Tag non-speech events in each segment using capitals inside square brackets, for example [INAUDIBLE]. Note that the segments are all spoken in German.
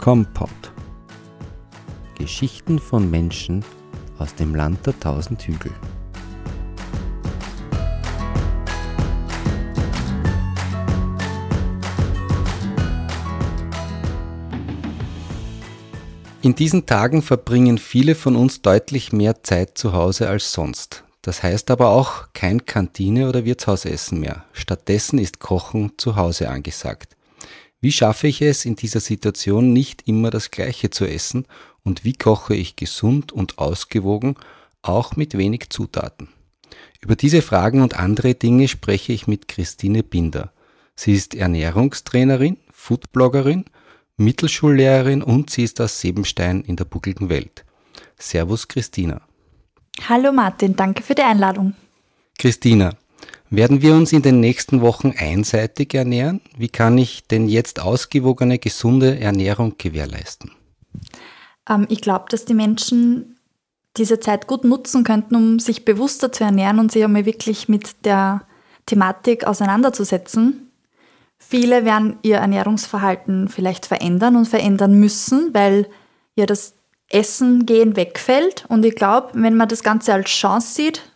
Kompott. Geschichten von Menschen aus dem Land der tausend Hügel. In diesen Tagen verbringen viele von uns deutlich mehr Zeit zu Hause als sonst. Das heißt aber auch kein Kantine- oder Wirtshausessen mehr. Stattdessen ist Kochen zu Hause angesagt. Wie schaffe ich es, in dieser Situation nicht immer das Gleiche zu essen und wie koche ich gesund und ausgewogen, auch mit wenig Zutaten? Über diese Fragen und andere Dinge spreche ich mit Christine Binder. Sie ist Ernährungstrainerin, Foodbloggerin, Mittelschullehrerin und sie ist aus Sebenstein in der buckligen Welt. Servus Christina. Hallo Martin, danke für die Einladung. Christina, werden wir uns in den nächsten Wochen einseitig ernähren? Wie kann ich denn jetzt ausgewogene, gesunde Ernährung gewährleisten? Ähm, ich glaube, dass die Menschen diese Zeit gut nutzen könnten, um sich bewusster zu ernähren und sich einmal wirklich mit der Thematik auseinanderzusetzen. Viele werden ihr Ernährungsverhalten vielleicht verändern und verändern müssen, weil ja das Essen gehen wegfällt. Und ich glaube, wenn man das Ganze als Chance sieht,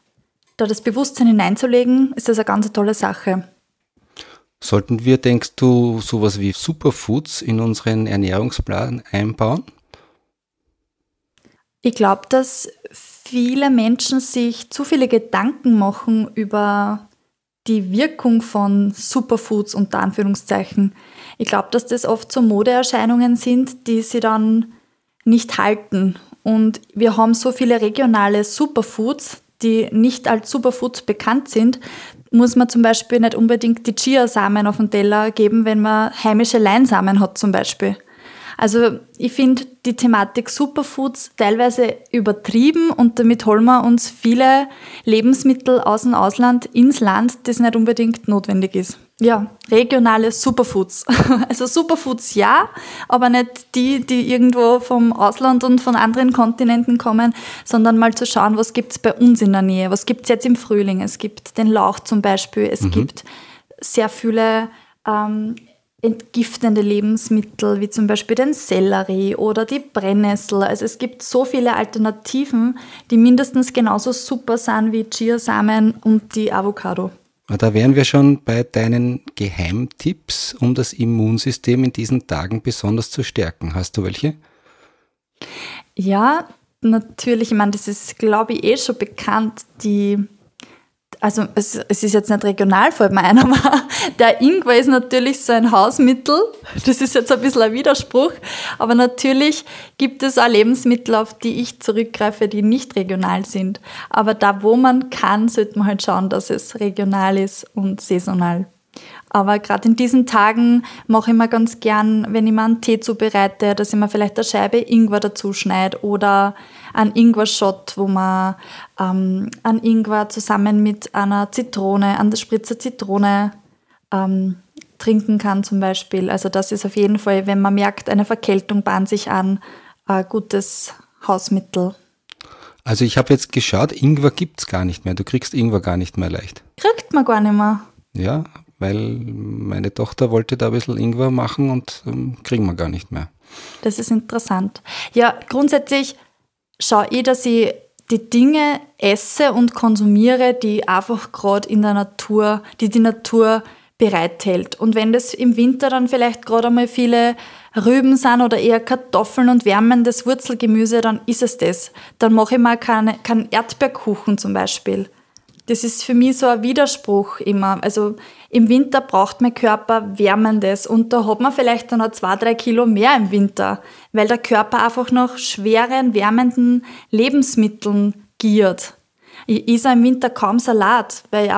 da das Bewusstsein hineinzulegen, ist das eine ganz tolle Sache. Sollten wir, denkst du, sowas wie Superfoods in unseren Ernährungsplan einbauen? Ich glaube, dass viele Menschen sich zu viele Gedanken machen über die Wirkung von Superfoods unter Anführungszeichen. Ich glaube, dass das oft so Modeerscheinungen sind, die sie dann nicht halten. Und wir haben so viele regionale Superfoods, die nicht als Superfoods bekannt sind, muss man zum Beispiel nicht unbedingt die Chiasamen auf den Teller geben, wenn man heimische Leinsamen hat zum Beispiel. Also ich finde die Thematik Superfoods teilweise übertrieben und damit holen wir uns viele Lebensmittel aus dem Ausland ins Land, das nicht unbedingt notwendig ist. Ja, regionale Superfoods. [LAUGHS] Also Superfoods ja, aber nicht die, die irgendwo vom Ausland und von anderen Kontinenten kommen, sondern mal zu schauen, was gibt es bei uns in der Nähe. Was gibt es jetzt im Frühling? Es gibt den Lauch zum Beispiel. Es mhm. gibt sehr viele ähm, entgiftende Lebensmittel, wie zum Beispiel den Sellerie oder die Brennnessel. Also es gibt so viele Alternativen, die mindestens genauso super sind wie Chiasamen und die Avocado. Da wären wir schon bei deinen Geheimtipps, um das Immunsystem in diesen Tagen besonders zu stärken. Hast du welche? Ja, natürlich. Ich meine, das ist, glaube ich, eh schon bekannt. Die also es, es, ist jetzt nicht regional, fällt mir ein, [LAUGHS] aber der Ingwer ist natürlich so ein Hausmittel. Das ist jetzt ein bisschen ein Widerspruch. Aber natürlich gibt es auch Lebensmittel, auf die ich zurückgreife, die nicht regional sind. Aber da, wo man kann, sollte man halt schauen, dass es regional ist und saisonal. Aber gerade in diesen Tagen mache ich mir ganz gern, wenn ich mir einen Tee zubereite, dass ich mir vielleicht eine Scheibe Ingwer dazu schneide oder einen Ingwer-Shot, wo man ähm, einen Ingwer zusammen mit einer Zitrone, an der Spritze Zitrone ähm, trinken kann zum Beispiel. Also das ist auf jeden Fall, wenn man merkt, eine Verkältung bahnt sich an, ein gutes Hausmittel. Also ich habe jetzt geschaut, Ingwer gibt es gar nicht mehr. Du kriegst Ingwer gar nicht mehr leicht. Kriegt man gar nicht mehr. Ja, weil meine Tochter wollte da ein bisschen Ingwer machen und ähm, kriegen wir gar nicht mehr. Das ist interessant. Ja, grundsätzlich schaue ich, dass ich die Dinge esse und konsumiere, die einfach gerade in der Natur, die die Natur bereithält. Und wenn das im Winter dann vielleicht gerade einmal viele Rüben sind oder eher Kartoffeln und wärmendes Wurzelgemüse, dann ist es das. Dann mache ich mal keinen kein Erdbeerkuchen zum Beispiel. Das ist für mich so ein Widerspruch immer. Also im Winter braucht mein Körper Wärmendes und da hat man vielleicht dann noch zwei, drei Kilo mehr im Winter, weil der Körper einfach nach schweren, wärmenden Lebensmitteln giert. Ich esse im Winter kaum Salat, weil ich,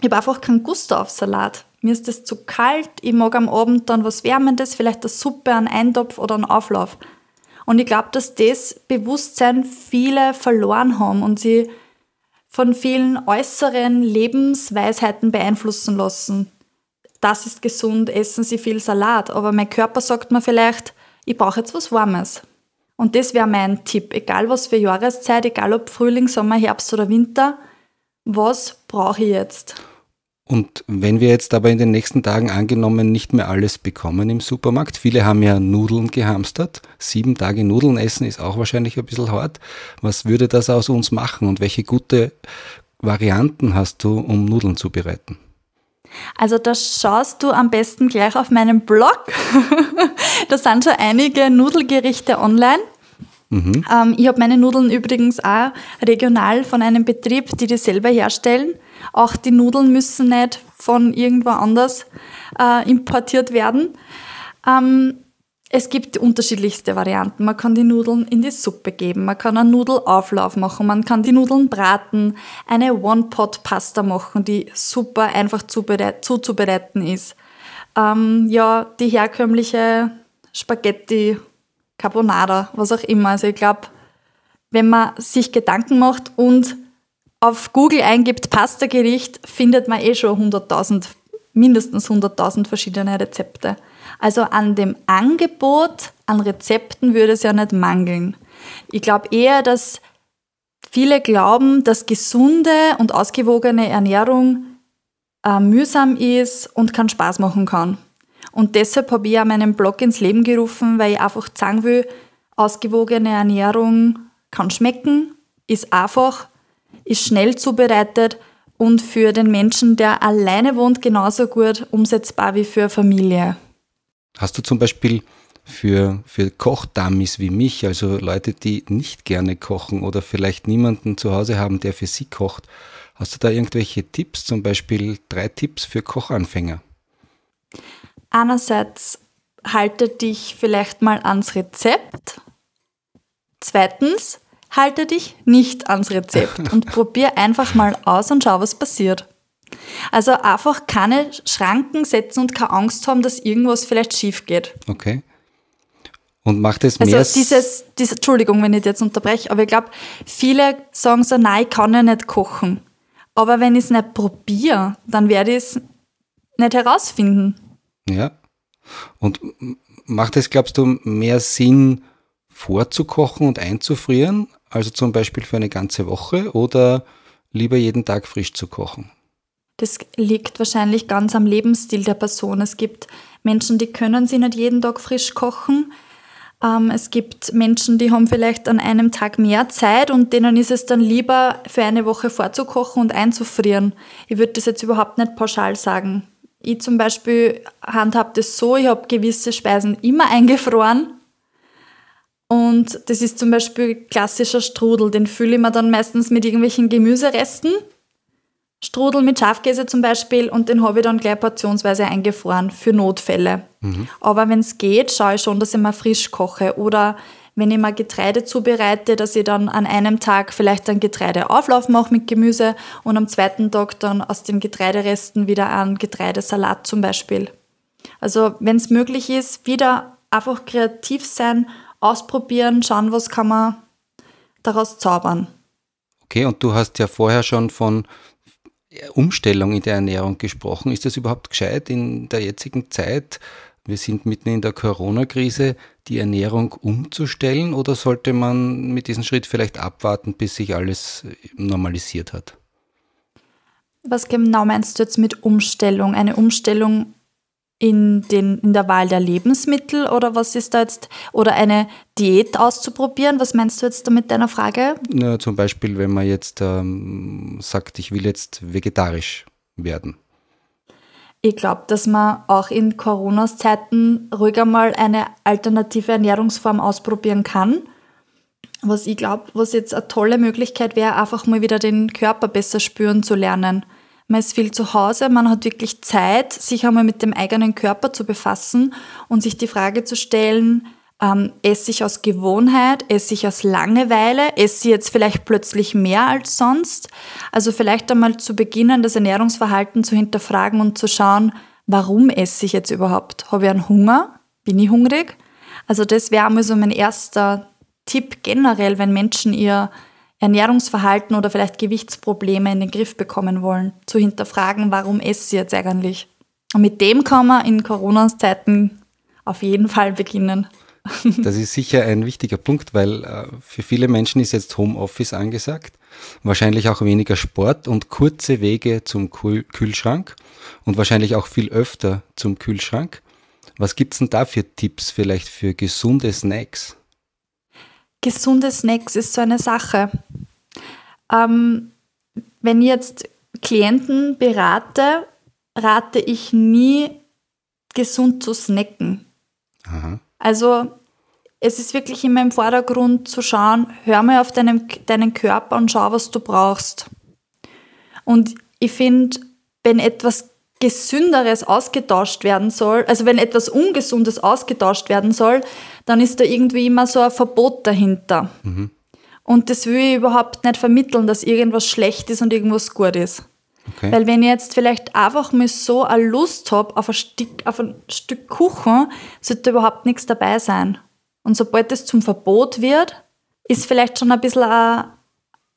ich habe einfach keinen Gusto auf Salat. Mir ist das zu kalt, ich mag am Abend dann was Wärmendes, vielleicht eine Suppe, einen Eintopf oder einen Auflauf. Und ich glaube, dass das Bewusstsein viele verloren haben und sie von vielen äußeren Lebensweisheiten beeinflussen lassen. Das ist gesund, essen Sie viel Salat, aber mein Körper sagt mir vielleicht, ich brauche jetzt was Warmes. Und das wäre mein Tipp, egal was für Jahreszeit, egal ob Frühling, Sommer, Herbst oder Winter, was brauche ich jetzt? Und wenn wir jetzt aber in den nächsten Tagen angenommen nicht mehr alles bekommen im Supermarkt, viele haben ja Nudeln gehamstert, sieben Tage Nudeln essen ist auch wahrscheinlich ein bisschen hart. Was würde das aus uns machen und welche gute Varianten hast du, um Nudeln zu bereiten? Also da schaust du am besten gleich auf meinem Blog. [LAUGHS] da sind schon einige Nudelgerichte online. Mhm. Ähm, ich habe meine Nudeln übrigens auch regional von einem Betrieb, die die selber herstellen. Auch die Nudeln müssen nicht von irgendwo anders äh, importiert werden. Ähm, es gibt unterschiedlichste Varianten. Man kann die Nudeln in die Suppe geben, man kann einen Nudelauflauf machen, man kann die Nudeln braten, eine One-Pot-Pasta machen, die super einfach zuzubereiten ist. Ähm, ja, die herkömmliche Spaghetti, Carbonara, was auch immer. Also ich glaube, wenn man sich Gedanken macht und auf Google eingibt Pasta-Gericht, findet man eh schon 100.000, mindestens 100.000 verschiedene Rezepte. Also an dem Angebot an Rezepten würde es ja nicht mangeln. Ich glaube eher, dass viele glauben, dass gesunde und ausgewogene Ernährung äh, mühsam ist und keinen Spaß machen kann. Und deshalb habe ich auch meinen Blog ins Leben gerufen, weil ich einfach sagen will, ausgewogene Ernährung kann schmecken, ist einfach ist schnell zubereitet und für den Menschen, der alleine wohnt, genauso gut umsetzbar wie für Familie. Hast du zum Beispiel für, für Kochdummies wie mich, also Leute, die nicht gerne kochen oder vielleicht niemanden zu Hause haben, der für sie kocht, hast du da irgendwelche Tipps, zum Beispiel drei Tipps für Kochanfänger? Einerseits halte dich vielleicht mal ans Rezept. Zweitens, halte dich nicht ans Rezept und [LAUGHS] probier einfach mal aus und schau, was passiert. Also einfach keine Schranken setzen und keine Angst haben, dass irgendwas vielleicht schief geht. Okay. Und macht es mehr. Also dieses, dieses, Entschuldigung, wenn ich jetzt unterbreche, aber ich glaube, viele sagen so, nein, ich kann ja nicht kochen. Aber wenn ich es nicht probiere, dann werde ich es nicht herausfinden. Ja. Und macht es, glaubst du, mehr Sinn, vorzukochen und einzufrieren, also zum Beispiel für eine ganze Woche oder lieber jeden Tag frisch zu kochen? Das liegt wahrscheinlich ganz am Lebensstil der Person. Es gibt Menschen, die können sie nicht jeden Tag frisch kochen. Ähm, es gibt Menschen, die haben vielleicht an einem Tag mehr Zeit und denen ist es dann lieber, für eine Woche vorzukochen und einzufrieren. Ich würde das jetzt überhaupt nicht pauschal sagen. Ich zum Beispiel handhabe das so, ich habe gewisse Speisen immer [LAUGHS] eingefroren und das ist zum Beispiel klassischer Strudel. Den fülle ich mir dann meistens mit irgendwelchen Gemüseresten. Strudel mit Schafkäse zum Beispiel und den habe ich dann gleich portionsweise eingefroren für Notfälle. Mhm. Aber wenn es geht, schaue ich schon, dass ich mal frisch koche. Oder wenn ich mal Getreide zubereite, dass ich dann an einem Tag vielleicht einen Getreideauflauf mache mit Gemüse und am zweiten Tag dann aus den Getreideresten wieder einen Getreidesalat zum Beispiel. Also wenn es möglich ist, wieder einfach kreativ sein ausprobieren, schauen, was kann man daraus zaubern. Okay, und du hast ja vorher schon von Umstellung in der Ernährung gesprochen. Ist das überhaupt gescheit in der jetzigen Zeit? Wir sind mitten in der Corona-Krise, die Ernährung umzustellen oder sollte man mit diesem Schritt vielleicht abwarten, bis sich alles normalisiert hat? Was genau meinst du jetzt mit Umstellung? Eine Umstellung in, den, in der Wahl der Lebensmittel oder was ist da jetzt, oder eine Diät auszuprobieren? Was meinst du jetzt damit deiner Frage? Na, zum Beispiel, wenn man jetzt ähm, sagt, ich will jetzt vegetarisch werden. Ich glaube, dass man auch in Corona-Zeiten ruhig einmal eine alternative Ernährungsform ausprobieren kann. Was ich glaube, was jetzt eine tolle Möglichkeit wäre, einfach mal wieder den Körper besser spüren zu lernen man ist viel zu Hause, man hat wirklich Zeit, sich einmal mit dem eigenen Körper zu befassen und sich die Frage zu stellen, ähm, esse ich aus Gewohnheit, esse ich aus Langeweile, esse ich jetzt vielleicht plötzlich mehr als sonst? Also vielleicht einmal zu beginnen, das Ernährungsverhalten zu hinterfragen und zu schauen, warum esse ich jetzt überhaupt? Habe ich einen Hunger? Bin ich hungrig? Also das wäre einmal so mein erster Tipp generell, wenn Menschen ihr Ernährungsverhalten oder vielleicht Gewichtsprobleme in den Griff bekommen wollen, zu hinterfragen, warum esse ich jetzt eigentlich. Und mit dem kann man in Corona-Zeiten auf jeden Fall beginnen. [LAUGHS] Das ist sicher ein wichtiger Punkt, weil äh, für viele Menschen ist jetzt Homeoffice angesagt. wahrscheinlich auch weniger Sport und kurze Wege zum Kühlschrank und wahrscheinlich auch viel öfter zum Kühlschrank. Was gibt es denn da für Tipps vielleicht für gesunde Snacks? Gesunde Snacks ist so eine Sache. Ähm, wenn ich jetzt Klienten berate, rate ich nie, gesund zu snacken. Aha. Also es ist wirklich immer im Vordergrund zu schauen, hör mal auf deinen, deinen Körper und schau, was du brauchst. Und ich finde, wenn etwas Gesünderes ausgetauscht werden soll, also wenn etwas Ungesundes ausgetauscht werden soll, dann ist da irgendwie immer so ein Verbot dahinter. Mhm. Und das will ich überhaupt nicht vermitteln, dass irgendwas schlecht ist und irgendwas gut ist. Okay. Weil wenn ich jetzt vielleicht einfach mal so eine Lust habe auf ein Stück, auf ein Stück Kuchen, sollte überhaupt nichts dabei sein. Und sobald es zum Verbot wird, ist vielleicht schon ein bisschen ein,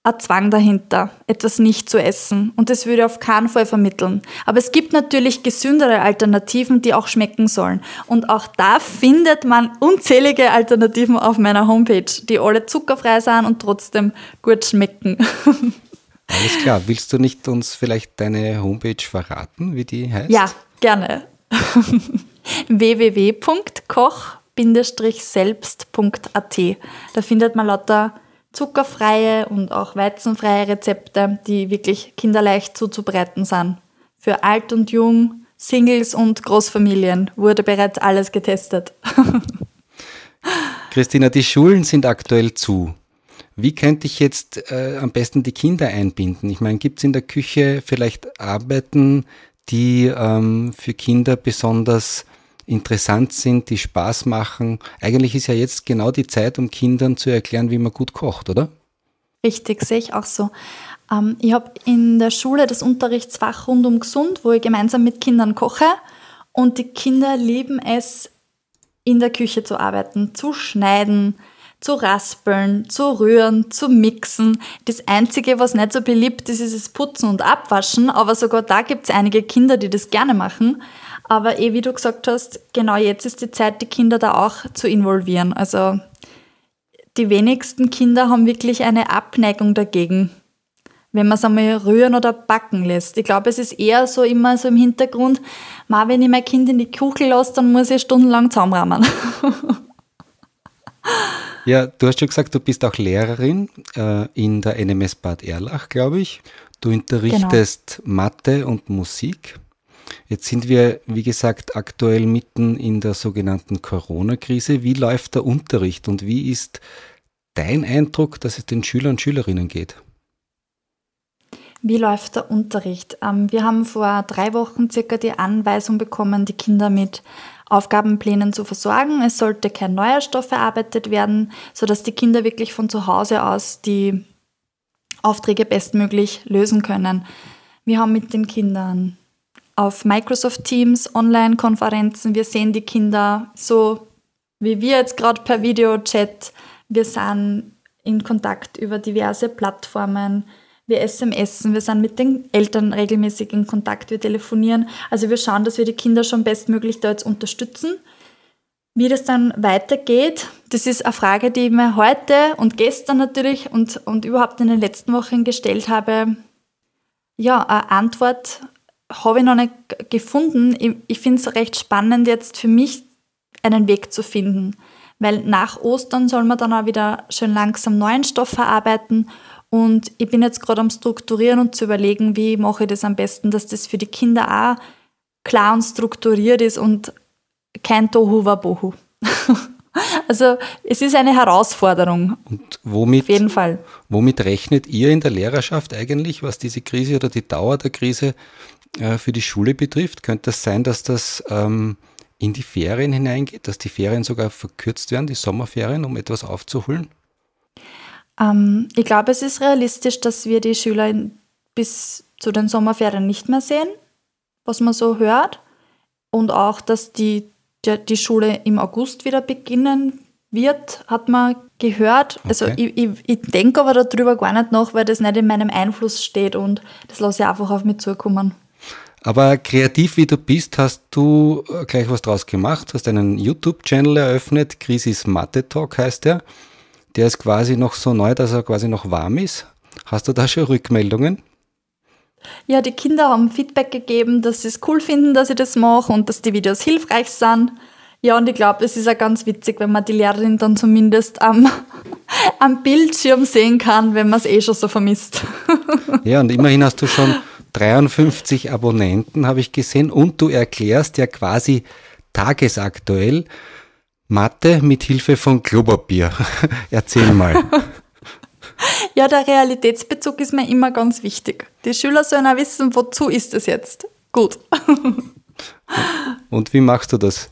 ein Zwang dahinter, etwas nicht zu essen. Und das würde auf keinen Fall vermitteln. Aber es gibt natürlich gesündere Alternativen, die auch schmecken sollen. Und auch da findet man unzählige Alternativen auf meiner Homepage, die alle zuckerfrei sind und trotzdem gut schmecken. [LAUGHS] Alles klar. Willst du nicht uns vielleicht deine Homepage verraten, wie die heißt? Ja, gerne. [LAUGHS] www.koch-selbst.at. Da findet man lauter zuckerfreie und auch weizenfreie Rezepte, die wirklich kinderleicht zuzubereiten sind. Für alt und jung, Singles und Großfamilien wurde bereits alles getestet. [LAUGHS] Christina, die Schulen sind aktuell zu. Wie könnte ich jetzt äh, am besten die Kinder einbinden? Ich meine, gibt es in der Küche vielleicht Arbeiten, die ähm, für Kinder besonders interessant sind, die Spaß machen. Eigentlich ist ja jetzt genau die Zeit, um Kindern zu erklären, wie man gut kocht, oder? Richtig, sehe ich auch so. Ähm, ich habe in der Schule das Unterrichtsfach rund um gesund, wo ich gemeinsam mit Kindern koche. Und die Kinder lieben es, in der Küche zu arbeiten, zu schneiden, zu raspeln, zu rühren, zu mixen. Das Einzige, was nicht so beliebt ist, ist das Putzen und Abwaschen. Aber sogar da gibt es einige Kinder, die das gerne machen. Aber eh, wie du gesagt hast, genau jetzt ist die Zeit, die Kinder da auch zu involvieren. Also die wenigsten Kinder haben wirklich eine Abneigung dagegen, wenn man es einmal rühren oder backen lässt. Ich glaube, es ist eher so immer so im Hintergrund, mal wenn ich mein Kind in die Kuchel lasse, dann muss ich stundenlang zusammenrahmen. [LAUGHS] ja, du hast schon gesagt, du bist auch Lehrerin äh, in der NMS Bad Erlach, glaube ich. Du unterrichtest genau. Mathe und Musik. Jetzt sind wir, wie gesagt, aktuell mitten in der sogenannten Corona-Krise. Wie läuft der Unterricht und wie ist dein Eindruck, dass es den Schülern und Schülerinnen geht? Wie läuft der Unterricht? Ähm, wir haben vor drei Wochen circa die Anweisung bekommen, die Kinder mit Aufgabenplänen zu versorgen. Es sollte kein neuer Stoff erarbeitet werden, sodass die Kinder wirklich von zu Hause aus die Aufträge bestmöglich lösen können. Wir haben mit den Kindern auf Microsoft Teams, Online-Konferenzen. Wir sehen die Kinder so wie wir jetzt gerade per Videochat. Wir sind in Kontakt über diverse Plattformen. Wir SMSen, wir sind mit den Eltern regelmäßig in Kontakt, wir telefonieren. Also wir schauen, dass wir die Kinder schon bestmöglich da jetzt unterstützen. Wie das dann weitergeht, das ist eine Frage, die ich mir heute und gestern natürlich und, und überhaupt in den letzten Wochen gestellt habe. Ja, eine Antwort habe ich noch nicht gefunden. Ich, ich finde es recht spannend, jetzt für mich einen Weg zu finden. Weil nach Ostern soll man dann auch wieder schön langsam neuen Stoff verarbeiten. Und ich bin jetzt gerade am Strukturieren und zu überlegen, wie mache ich das am besten, dass das für die Kinder auch klar und strukturiert ist und kein Tohu Wabohu. [LAUGHS] also es ist eine Herausforderung. Und womit, Auf jeden Fall. Womit rechnet ihr in der Lehrerschaft eigentlich, was diese Krise oder die Dauer der Krise äh, für die Schule betrifft, könnte es sein, dass das ähm, in die Ferien hineingeht, dass die Ferien sogar verkürzt werden, die Sommerferien, um etwas aufzuholen? Ähm, ich glaube, es ist realistisch, dass wir die Schüler bis zu den Sommerferien nicht mehr sehen, was man so hört. Und auch, dass die, die, die Schule im August wieder beginnen wird, hat man gehört. Also okay. Also ich, ich, ich denke aber darüber gar nicht nach, weil das nicht in meinem Einfluss steht und das lasse ich einfach auf mich zukommen. Aber kreativ wie du bist, hast du äh, gleich was draus gemacht, hast einen YouTube-Channel eröffnet, Krisis Mathe Talk heißt der. Der ist quasi noch so neu, dass er quasi noch warm ist. Hast du da schon Rückmeldungen? Ja, die Kinder haben Feedback gegeben, dass sie es cool finden, dass ich das mache und dass die Videos hilfreich sind. Ja, und ich glaube, es ist auch ganz witzig, wenn man die Lehrerin dann zumindest am, [LAUGHS] am Bildschirm sehen kann, wenn man es eh schon so vermisst. [LAUGHS] Ja, und immerhin hast du schon 53 Abonnenten, habe ich gesehen, und du erklärst ja quasi tagesaktuell Mathe mit Hilfe von Klopapier. [LAUGHS] Erzähl mal. [LAUGHS] Ja, der Realitätsbezug ist mir immer ganz wichtig. Die Schüler sollen auch wissen, wozu ist es jetzt. Gut. Und wie machst du das?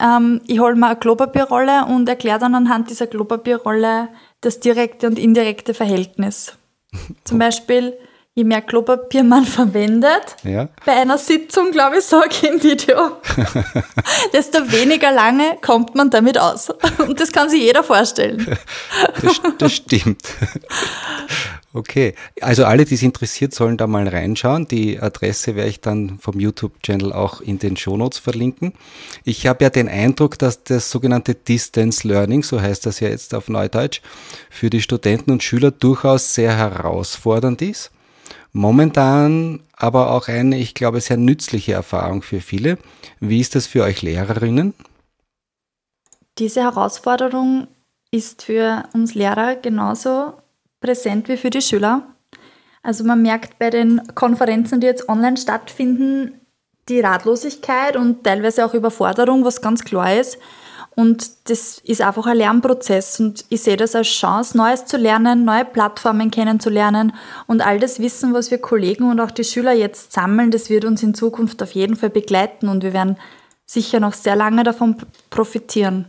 Ähm, ich hole mir eine Klopapierrolle und erkläre dann anhand dieser Klopapierrolle das direkte und indirekte Verhältnis. Zum Beispiel, je mehr Klopapier man [LAUGHS] verwendet, ja. bei einer Sitzung, glaube ich, sage ich im Video, [LAUGHS] desto weniger lange kommt man damit aus. [LAUGHS] Und das kann sich jeder vorstellen. Das, das stimmt. Okay, also alle, die es interessiert, sollen da mal reinschauen. Die Adresse werde ich dann vom YouTube-Channel auch in den Shownotes verlinken. Ich habe ja den Eindruck, dass das sogenannte Distance Learning, so heißt das ja jetzt auf Neudeutsch, für die Studenten und Schüler durchaus sehr herausfordernd ist. Momentan aber auch eine, ich glaube, sehr nützliche Erfahrung für viele. Wie ist das für euch Lehrerinnen? Diese Herausforderung ist für uns Lehrer genauso präsent wie für die Schüler. Also man merkt bei den Konferenzen, die jetzt online stattfinden, die Ratlosigkeit und teilweise auch Überforderung, was ganz klar ist. Und das ist einfach ein Lernprozess und ich sehe das als Chance, Neues zu lernen, neue Plattformen kennenzulernen und all das Wissen, was wir Kollegen und auch die Schüler jetzt sammeln, das wird uns in Zukunft auf jeden Fall begleiten und wir werden sicher noch sehr lange davon profitieren.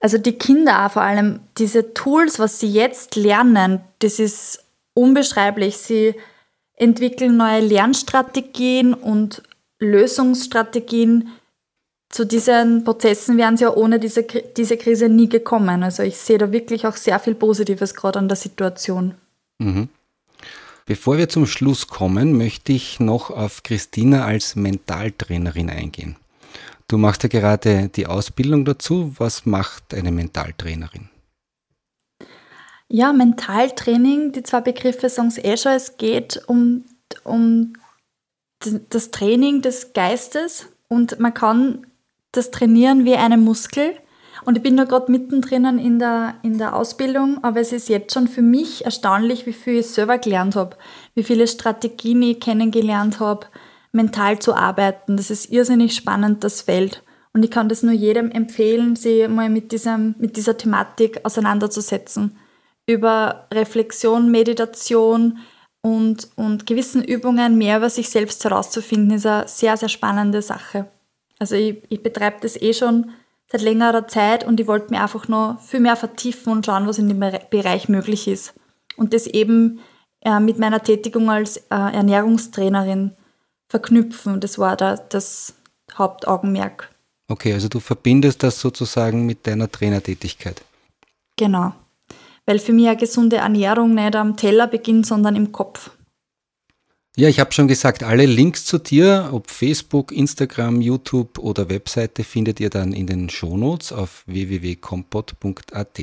Also die Kinder auch vor allem, diese Tools, was sie jetzt lernen, das ist unbeschreiblich. Sie entwickeln neue Lernstrategien und Lösungsstrategien, zu diesen Prozessen wären sie ja ohne diese, diese Krise nie gekommen. Also ich sehe da wirklich auch sehr viel Positives gerade an der Situation. Mhm. Bevor wir zum Schluss kommen, möchte ich noch auf Christina als Mentaltrainerin eingehen. Du machst ja gerade die Ausbildung dazu. Was macht eine Mentaltrainerin? Ja, Mentaltraining, die zwei Begriffe sagen es eh schon. Es geht um, um das Training des Geistes und man kann das Trainieren wie einen Muskel. Und ich bin da gerade mittendrin in der, in der Ausbildung, aber es ist jetzt schon für mich erstaunlich, wie viel ich selber gelernt habe, wie viele Strategien ich kennengelernt habe, mental zu arbeiten. Das ist irrsinnig spannend, das Feld. Und ich kann das nur jedem empfehlen, sich mal mit, diesem, mit dieser Thematik auseinanderzusetzen. Über Reflexion, Meditation und, und gewissen Übungen mehr über sich selbst herauszufinden, ist eine sehr, sehr spannende Sache. Also ich, ich betreibe das eh schon seit längerer Zeit und ich wollte mir einfach noch viel mehr vertiefen und schauen, was in dem Bereich möglich ist. Und das eben äh, mit meiner Tätigung als äh, Ernährungstrainerin verknüpfen. Das war da das Hauptaugenmerk. Okay, also du verbindest das sozusagen mit deiner Trainertätigkeit. Genau. Weil für mich eine gesunde Ernährung nicht am Teller beginnt, sondern im Kopf. Ja, ich habe schon gesagt, alle Links zu dir, ob Facebook, Instagram, YouTube oder Webseite, findet ihr dann in den Shownotes auf www.kompot.at.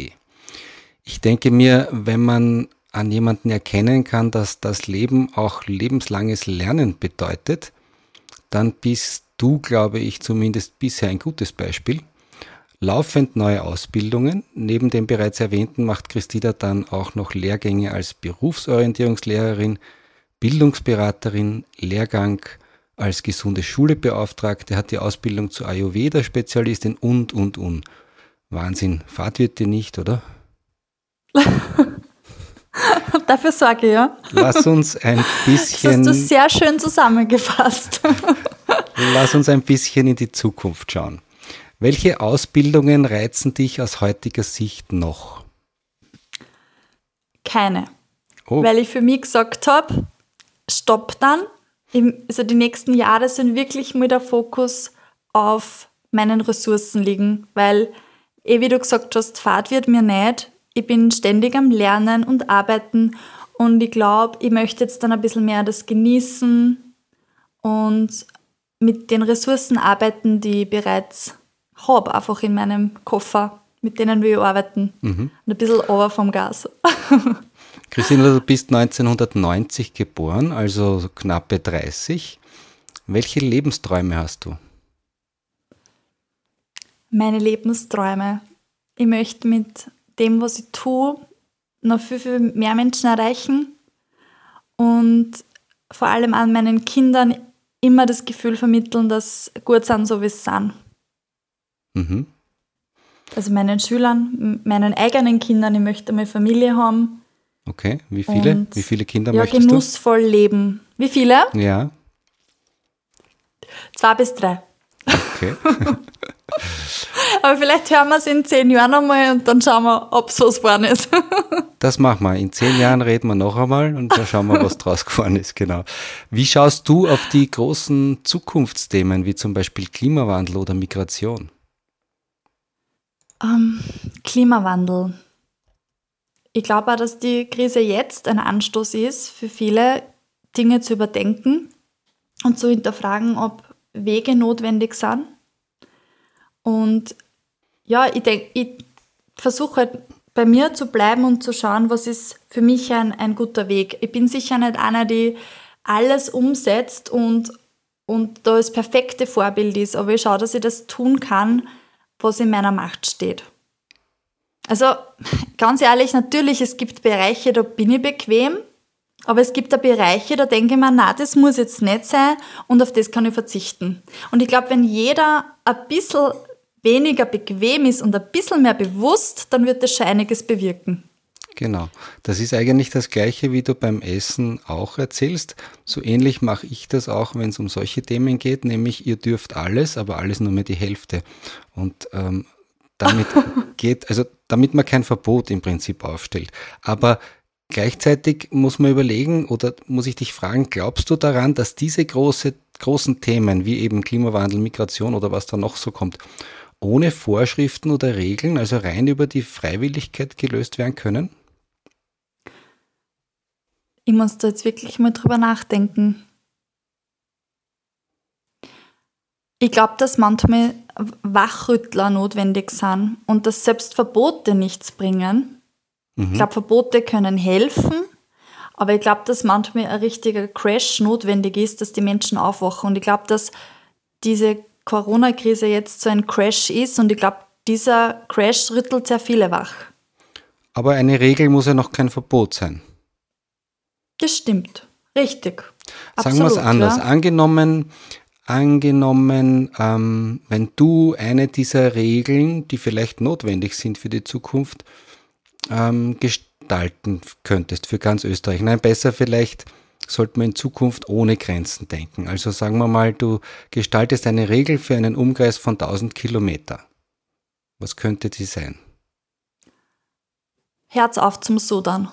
Ich denke mir, wenn man an jemanden erkennen kann, dass das Leben auch lebenslanges Lernen bedeutet, dann bist du, glaube ich, zumindest bisher ein gutes Beispiel. Laufend neue Ausbildungen. Neben dem bereits erwähnten macht Christina dann auch noch Lehrgänge als Berufsorientierungslehrerin, Bildungsberaterin, Lehrgang als gesunde Schulebeauftragte, hat die Ausbildung zur Ayurveda-Spezialistin und, und, und. Wahnsinn. Fahrt wird die nicht, oder? [LAUGHS] Dafür sorge ich, ja. Lass uns ein bisschen. Das hast du sehr schön zusammengefasst. Lass uns ein bisschen in die Zukunft schauen. Welche Ausbildungen reizen dich aus heutiger Sicht noch? Keine. Oh. Weil ich für mich gesagt habe, stopp dann. Also die nächsten Jahre sind wirklich mal der Fokus auf meinen Ressourcen liegen, weil, eh wie du gesagt hast, Fahrt wird mir nicht. Ich bin ständig am Lernen und Arbeiten und ich glaube, ich möchte jetzt dann ein bisschen mehr das genießen und mit den Ressourcen arbeiten, die ich bereits habe, einfach in meinem Koffer, mit denen wir arbeiten. Mhm. Und ein bisschen over vom Gas. [LAUGHS] Christina, du bist 1990 geboren, also knappe 30. Welche Lebensträume hast du? Meine Lebensträume. Ich möchte mit dem, was ich tue, noch viel, viel mehr Menschen erreichen und vor allem an meinen Kindern immer das Gefühl vermitteln, dass gut sind, so wie sie sind. Mhm. Also meinen Schülern, meinen eigenen Kindern, ich möchte eine Familie haben. Okay, wie viele? Und, wie viele Kinder ja, möchtest genussvoll du? leben. Wie viele? Ja. Zwei bis drei. Okay. [LAUGHS] Aber vielleicht hören wir es in zehn Jahren einmal und dann schauen wir, ob es was geworden ist. [LAUGHS] das machen wir. In zehn Jahren reden wir noch einmal und dann schauen wir, was draus geworden ist. Genau. Wie schaust du auf die großen Zukunftsthemen, wie zum Beispiel Klimawandel oder Migration? Um, ähm, Klimawandel. Ich glaube auch, dass die Krise jetzt ein Anstoß ist, für viele Dinge zu überdenken und zu hinterfragen, ob Wege notwendig sind. Und ja, ich denke, ich versuche halt bei mir zu bleiben und zu schauen, was ist für mich ein, ein guter Weg. Ich bin sicher nicht einer, die alles umsetzt und, und da das perfekte Vorbild ist, aber ich schaue, dass ich das tun kann, was in meiner Macht steht. Also ganz ehrlich, natürlich, es gibt Bereiche, da bin ich bequem, aber es gibt da Bereiche, da denke ich mir, na, das muss jetzt nicht sein und auf das kann ich verzichten. Und ich glaube, wenn jeder ein bisschen weniger bequem ist und ein bisschen mehr bewusst, dann wird das schon einiges bewirken. Genau. Das ist eigentlich das Gleiche, wie du beim Essen auch erzählst. So ähnlich mache ich das auch, wenn es um solche Themen geht, nämlich ihr dürft alles, aber alles nur mehr die Hälfte. Und ähm, damit [LAUGHS] geht, also damit man kein Verbot im Prinzip aufstellt. Aber gleichzeitig muss man überlegen oder muss ich dich fragen, glaubst du daran, dass diese große, großen Themen wie eben Klimawandel, Migration oder was da noch so kommt, ohne Vorschriften oder Regeln, also rein über die Freiwilligkeit gelöst werden können? Ich muss da jetzt wirklich mal drüber nachdenken. Ich glaube, dass manchmal Wachrüttler notwendig sind und dass selbst Verbote nichts bringen. Mhm. Ich glaube, Verbote können helfen, aber ich glaube, dass manchmal ein richtiger Crash notwendig ist, dass die Menschen aufwachen. Und ich glaube, dass diese Corona-Krise jetzt so ein Crash ist und ich glaube, dieser Crash rüttelt sehr viele wach. Aber eine Regel muss ja noch kein Verbot sein. Das stimmt. Richtig. Sagen wir es anders. Ja. Angenommen, angenommen ähm, wenn du eine dieser Regeln, die vielleicht notwendig sind für die Zukunft, ähm, gestalten könntest für ganz Österreich. Nein, besser vielleicht sollte man in Zukunft ohne Grenzen denken. Also sagen wir mal, du gestaltest eine Regel für einen Umkreis von 1000 Kilometer. Was könnte die sein? Herz auf zum Sudan.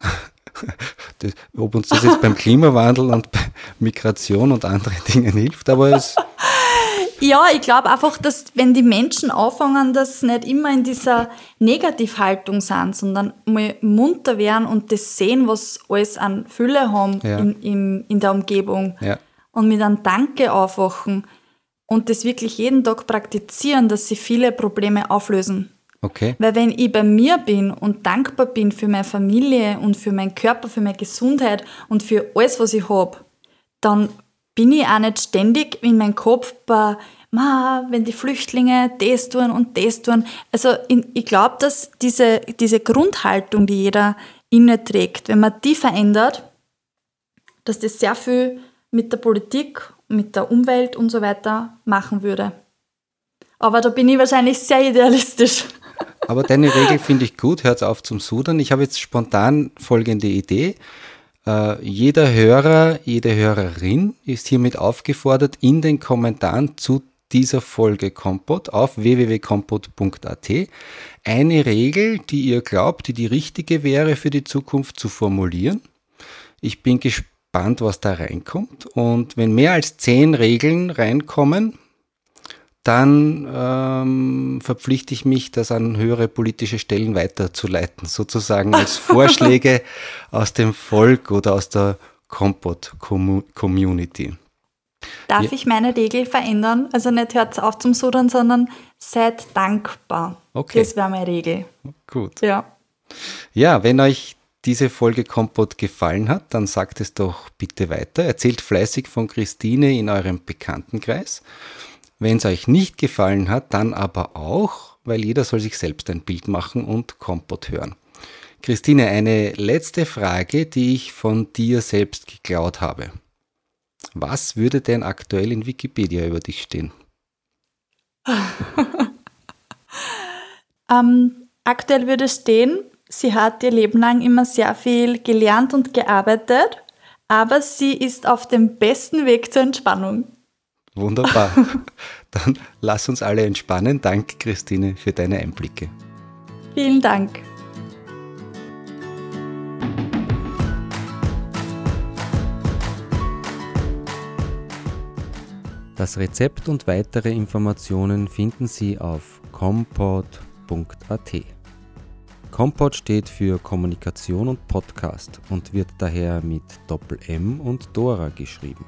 [LAUGHS] [LAUGHS] das, ob uns das jetzt beim Klimawandel und bei Migration und anderen Dingen hilft, aber es [LAUGHS] ja, ich glaube einfach, dass wenn die Menschen anfangen, dass sie nicht immer in dieser Negativhaltung sind, sondern mal munter werden und das sehen, was alles an Fülle haben ja. in, in, in der Umgebung ja. und mit einem Danke aufwachen und das wirklich jeden Tag praktizieren, dass sie viele Probleme auflösen. Okay. Weil wenn ich bei mir bin und dankbar bin für meine Familie und für meinen Körper, für meine Gesundheit und für alles, was ich habe, dann bin ich auch nicht ständig in meinem Kopf bei, Ma, wenn die Flüchtlinge das tun und das tun. Also in, ich glaube, dass diese, diese Grundhaltung, die jeder inne trägt, wenn man die verändert, dass das sehr viel mit der Politik, mit der Umwelt und so weiter machen würde. Aber da bin ich wahrscheinlich sehr idealistisch. Aber deine Regel finde ich gut, hört auf zum Sudern. Ich habe jetzt spontan folgende Idee. Uh, jeder Hörer, jede Hörerin ist hiermit aufgefordert, in den Kommentaren zu dieser Folge Kompot auf www.kompot.at eine Regel, die ihr glaubt, die die richtige wäre für die Zukunft zu formulieren. Ich bin gespannt, was da reinkommt. Und wenn mehr als zehn Regeln reinkommen, dann ähm, verpflichte ich mich, das an höhere politische Stellen weiterzuleiten, sozusagen als [LAUGHS] Vorschläge aus dem Volk oder aus der Kompot-Community. Darf ja. ich meine Regel verändern? Also nicht hört auf zum Sudern, sondern seid dankbar. Okay. Das wäre meine Regel. Gut. Ja. Ja, wenn euch diese Folge Kompott gefallen hat, dann sagt es doch bitte weiter. Erzählt fleißig von Christine in eurem Bekanntenkreis. Wenn es euch nicht gefallen hat, dann aber auch, weil jeder soll sich selbst ein Bild machen und Kompott hören. Christine, eine letzte Frage, die ich von dir selbst geklaut habe. Was würde denn aktuell in Wikipedia über dich stehen? [LAUGHS] ähm, aktuell würde stehen, sie hat ihr Leben lang immer sehr viel gelernt und gearbeitet, aber sie ist auf dem besten Weg zur Entspannung. Wunderbar. [LAUGHS] Dann lass uns alle entspannen. Danke, Christine, für deine Einblicke. Vielen Dank. Das Rezept und weitere Informationen finden Sie auf compot.at. Compot steht für Kommunikation und Podcast und wird daher mit Doppel M und Dora geschrieben.